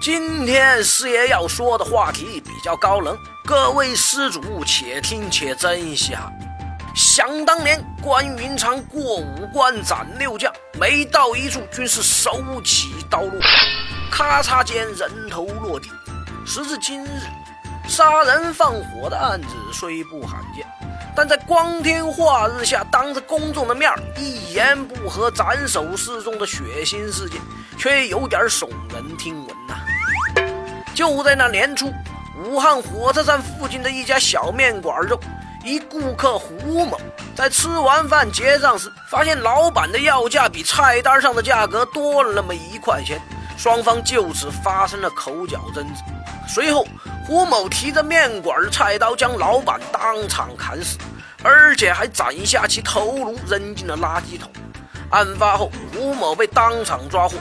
今天师爷要说的话题比较高冷，各位施主且听且珍惜哈。想当年，关云长过五关斩六将，每到一处均是手起刀落，咔嚓间人头落地。时至今日，杀人放火的案子虽不罕见。但在光天化日下，当着公众的面儿一言不合斩首示众的血腥事件，却有点耸人听闻。就在那年初，武汉火车站附近的一家小面馆中，一顾客胡某在吃完饭结账时，发现老板的要价比菜单上的价格多了那么一块钱，双方就此发生了口角争执。随后，胡某提着面馆的菜刀将老板当场砍死，而且还斩下其头颅扔进了垃圾桶。案发后，胡某被当场抓获。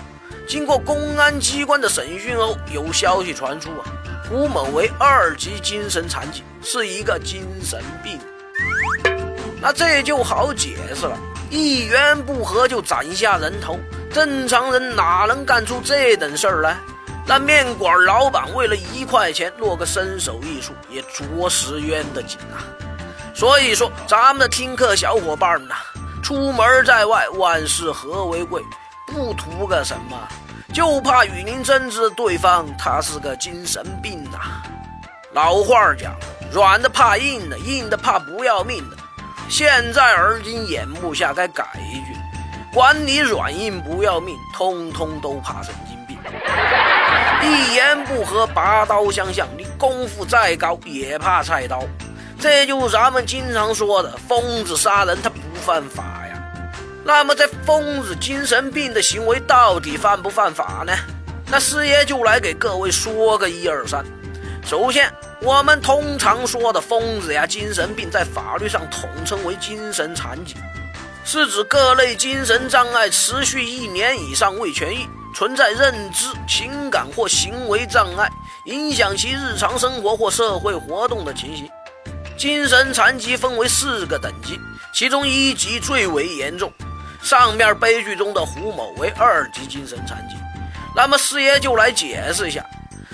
经过公安机关的审讯后，有消息传出啊，胡某为二级精神残疾，是一个精神病。那这就好解释了，一言不合就斩下人头，正常人哪能干出这等事儿来？那面馆老板为了一块钱落个身首异处，也着实冤得紧啊！所以说，咱们的听课小伙伴们呐，出门在外，万事和为贵，不图个什么，就怕与您争执对方他是个精神病呐。老话讲，软的怕硬的，硬的怕不要命的。现在而今眼目下，该改一句：管你软硬不要命，通通都怕神经病。一言不合拔刀相向，你功夫再高也怕菜刀。这就是咱们经常说的疯子杀人他不犯法。那么这疯子精神病的行为到底犯不犯法呢？那师爷就来给各位说个一二三。首先，我们通常说的疯子呀、精神病，在法律上统称为精神残疾，是指各类精神障碍持续一年以上未痊愈。存在认知、情感或行为障碍，影响其日常生活或社会活动的情形。精神残疾分为四个等级，其中一级最为严重。上面悲剧中的胡某为二级精神残疾。那么师爷就来解释一下。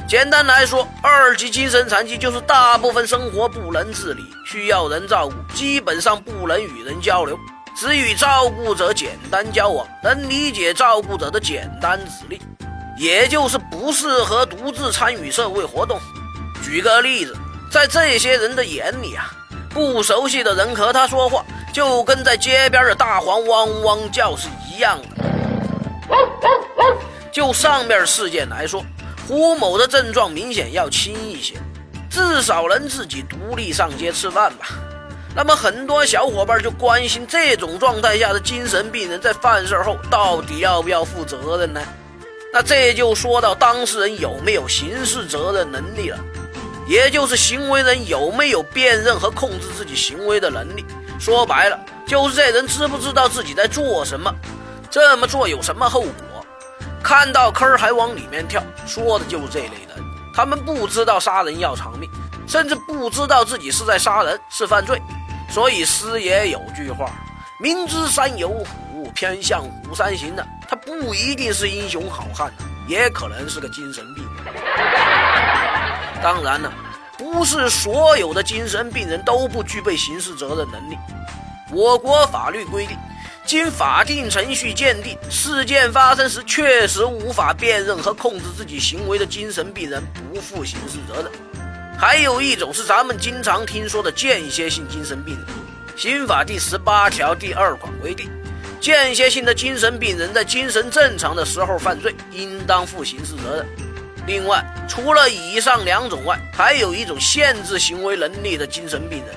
简单来说，二级精神残疾就是大部分生活不能自理，需要人照顾，基本上不能与人交流。只与照顾者简单交往，能理解照顾者的简单指令，也就是不适合独自参与社会活动。举个例子，在这些人的眼里啊，不熟悉的人和他说话，就跟在街边的大黄汪汪叫是一样的。就上面事件来说，胡某的症状明显要轻一些，至少能自己独立上街吃饭吧。那么很多小伙伴就关心这种状态下的精神病人在犯事后到底要不要负责任呢？那这就说到当事人有没有刑事责任能力了，也就是行为人有没有辨认和控制自己行为的能力。说白了，就是这人知不知道自己在做什么，这么做有什么后果？看到坑还往里面跳，说的就是这类人。他们不知道杀人要偿命，甚至不知道自己是在杀人，是犯罪。所以师爷有句话：“明知山有虎，偏向虎山行”的，他不一定是英雄好汉，也可能是个精神病。当然了，不是所有的精神病人都不具备刑事责任能力。我国法律规定，经法定程序鉴定，事件发生时确实无法辨认和控制自己行为的精神病人，不负刑事责任。还有一种是咱们经常听说的间歇性精神病人，刑法第十八条第二款规定，间歇性的精神病人在精神正常的时候犯罪，应当负刑事责任。另外，除了以上两种外，还有一种限制行为能力的精神病人，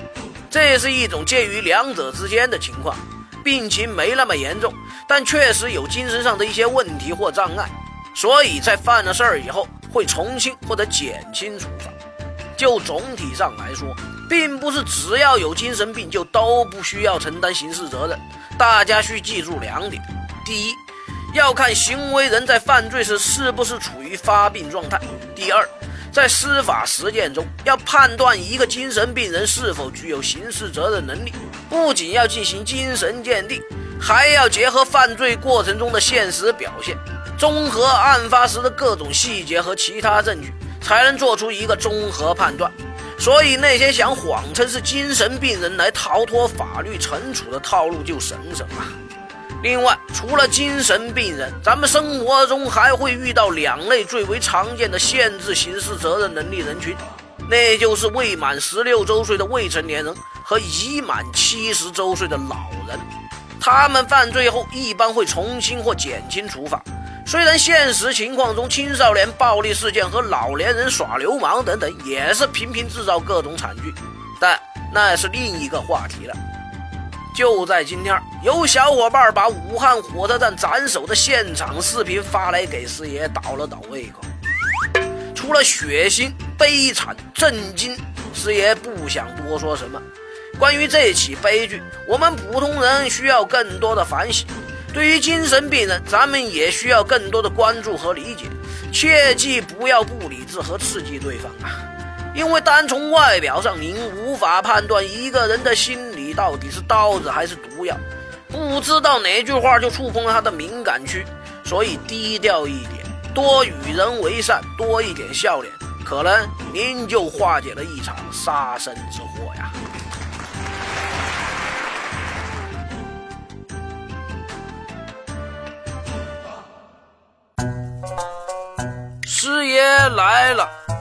这是一种介于两者之间的情况，病情没那么严重，但确实有精神上的一些问题或障碍，所以在犯了事儿以后会从轻或者减轻处罚。就总体上来说，并不是只要有精神病就都不需要承担刑事责任。大家需记住两点：第一，要看行为人在犯罪时是不是处于发病状态；第二，在司法实践中，要判断一个精神病人是否具有刑事责任能力，不仅要进行精神鉴定，还要结合犯罪过程中的现实表现，综合案发时的各种细节和其他证据，才能做出一个综合判断。所以，那些想谎称是精神病人来逃脱法律惩处的套路就省省吧。另外，除了精神病人，咱们生活中还会遇到两类最为常见的限制刑事责任能力人群，那就是未满十六周岁的未成年人和已满七十周岁的老人。他们犯罪后一般会从轻或减轻处罚。虽然现实情况中青少年暴力事件和老年人耍流氓等等也是频频制造各种惨剧，但那是另一个话题了。就在今天，有小伙伴把武汉火车站斩首的现场视频发来给师爷倒了倒胃口。除了血腥、悲惨、震惊，师爷不想多说什么。关于这起悲剧，我们普通人需要更多的反省；对于精神病人，咱们也需要更多的关注和理解。切记不要不理智和刺激对方啊！因为单从外表上，您无法判断一个人的心理到底是刀子还是毒药，不知道哪句话就触碰了他的敏感区，所以低调一点，多与人为善，多一点笑脸，可能您就化解了一场杀身之祸呀。师爷来了。